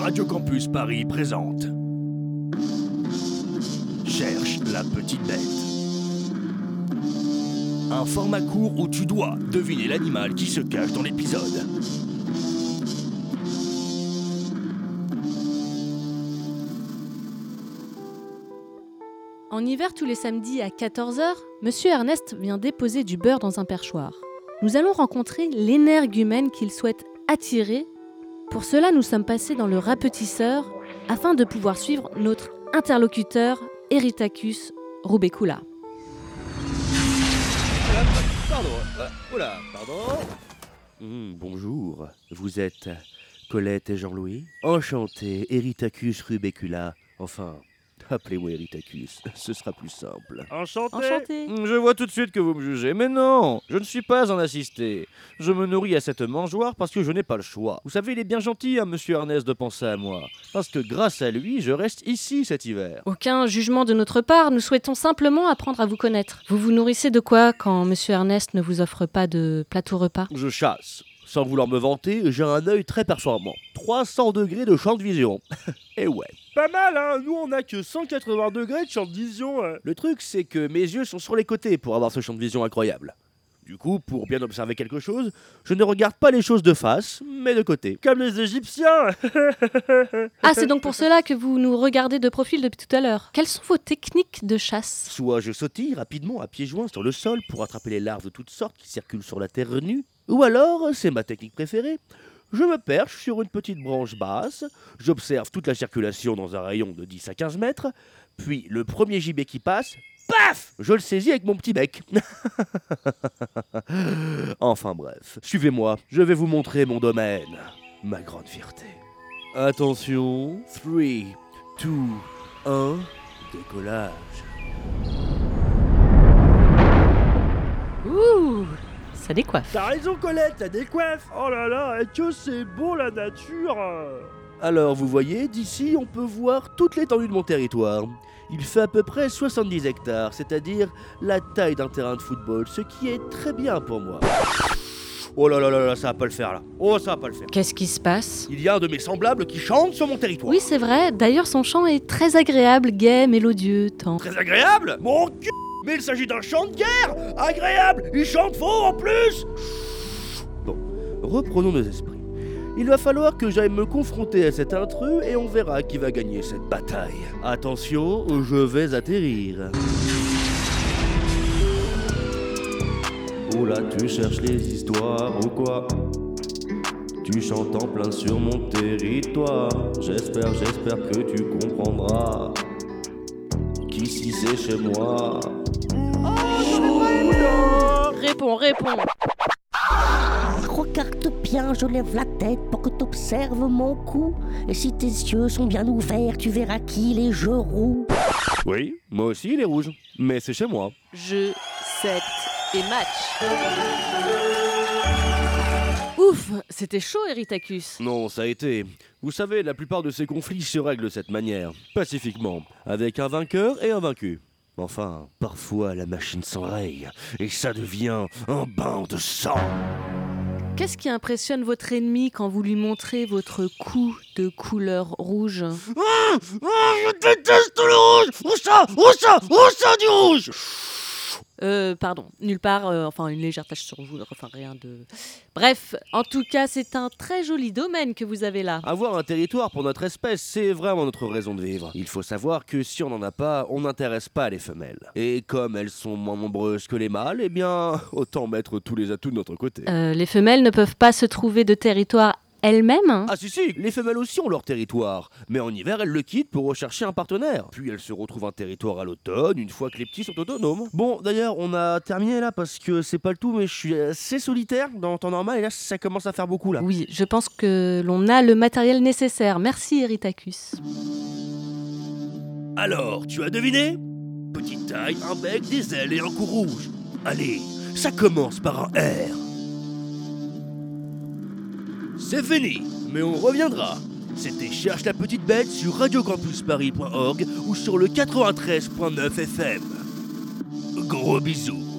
Radio Campus Paris présente. Cherche la petite bête. Un format court où tu dois deviner l'animal qui se cache dans l'épisode. En hiver, tous les samedis à 14h, Monsieur Ernest vient déposer du beurre dans un perchoir. Nous allons rencontrer l'énergumène qu'il souhaite attirer. Pour cela, nous sommes passés dans le rapetisseur afin de pouvoir suivre notre interlocuteur Eritacus Rubecula. Pardon, euh, oula, pardon. Hmm, bonjour, vous êtes Colette et Jean-Louis Enchanté, Eritacus rubecula. Enfin, appelez-moi Eritacus, ce sera plus simple. Enchanté. Enchanté. Hmm, Je vois tout de suite que vous me jugez, mais non, je ne suis pas un assisté. Je me nourris à cette mangeoire parce que je n'ai pas le choix. Vous savez, il est bien gentil, hein, monsieur Ernest, de penser à moi. Parce que grâce à lui, je reste ici cet hiver. Aucun jugement de notre part, nous souhaitons simplement apprendre à vous connaître. Vous vous nourrissez de quoi quand Monsieur Ernest ne vous offre pas de plateau repas? Je chasse. Sans vouloir me vanter, j'ai un œil très performant. 300 degrés de champ de vision. Et ouais. Pas mal, hein Nous, on a que 180 degrés de champ de vision. euh. Le truc, c'est que mes yeux sont sur les côtés pour avoir ce champ de vision incroyable. Du coup, pour bien observer quelque chose, je ne regarde pas les choses de face, mais de côté. Comme les Égyptiens Ah, c'est donc pour cela que vous nous regardez de profil depuis tout à l'heure. Quelles sont vos techniques de chasse? Soit je sautille rapidement à pieds joints sur le sol pour attraper les larves de toutes sortes qui circulent sur la terre nue, ou alors, c'est ma technique préférée, je me perche sur une petite branche basse, j'observe toute la circulation dans un rayon de 10 à 15 mètres, puis le premier gibet qui passe, paf Je le saisis avec mon petit bec. enfin bref, suivez-moi, je vais vous montrer mon domaine, ma grande fierté. Attention, 3, 2, 1, décollage. Ouh, ça décoiffe. T'as raison, Colette, la décoiffe Oh là là, et que c'est beau la nature Alors, vous voyez, d'ici, on peut voir toute l'étendue de mon territoire. Il fait à peu près 70 hectares, c'est-à-dire la taille d'un terrain de football, ce qui est très bien pour moi. Oh là là là là, ça va pas le faire là. Oh, ça va pas le faire. Qu'est-ce qui se passe? Il y a un de mes semblables qui chante sur mon territoire. Oui, c'est vrai. D'ailleurs, son chant est très agréable, gai, mélodieux, tendre. Très agréable? Mon cul Mais il s'agit d'un chant de guerre Agréable Il chante faux en plus Bon, reprenons nos esprits. Il va falloir que j'aille me confronter à cet intrus et on verra qui va gagner cette bataille. Attention, je vais atterrir. Là, tu cherches les histoires ou quoi? Tu chantes en plein sur mon territoire. J'espère, j'espère que tu comprendras qu'ici c'est chez moi. Réponds, réponds. Regarde bien, je lève la tête pour que t'observes mon cou. Et si tes yeux sont bien ouverts, tu verras qu'il est je roux. Oui, moi aussi il est rouge, mais c'est chez moi. Jeu, 7 et match. Ouf, c'était chaud, Eritacus. Non, ça a été. Vous savez, la plupart de ces conflits se règlent de cette manière, pacifiquement, avec un vainqueur et un vaincu. Enfin, parfois la machine s'enraye, et ça devient un bain de sang. Qu'est-ce qui impressionne votre ennemi quand vous lui montrez votre cou de couleur rouge? Ah, je déteste le rouge Où ça? Où ça? Où ça du rouge? Euh, pardon, nulle part, euh, enfin une légère tache sur vous, enfin rien de... Bref, en tout cas, c'est un très joli domaine que vous avez là. Avoir un territoire pour notre espèce, c'est vraiment notre raison de vivre. Il faut savoir que si on n'en a pas, on n'intéresse pas les femelles. Et comme elles sont moins nombreuses que les mâles, eh bien, autant mettre tous les atouts de notre côté. Euh, les femelles ne peuvent pas se trouver de territoire elles-mêmes hein Ah si si, les femelles aussi ont leur territoire, mais en hiver elles le quittent pour rechercher un partenaire. Puis elles se retrouvent un territoire à l'automne, une fois que les petits sont autonomes. Bon, d'ailleurs, on a terminé là parce que c'est pas le tout, mais je suis assez solitaire dans le temps normal et là ça commence à faire beaucoup là. Oui, je pense que l'on a le matériel nécessaire. Merci, Eritacus. Alors, tu as deviné? Petite taille, un bec, des ailes et un cou rouge. Allez, ça commence par un R. C'est fini, mais on reviendra. C'était Cherche la petite bête sur radiocampusparis.org ou sur le 93.9 FM. Gros bisous.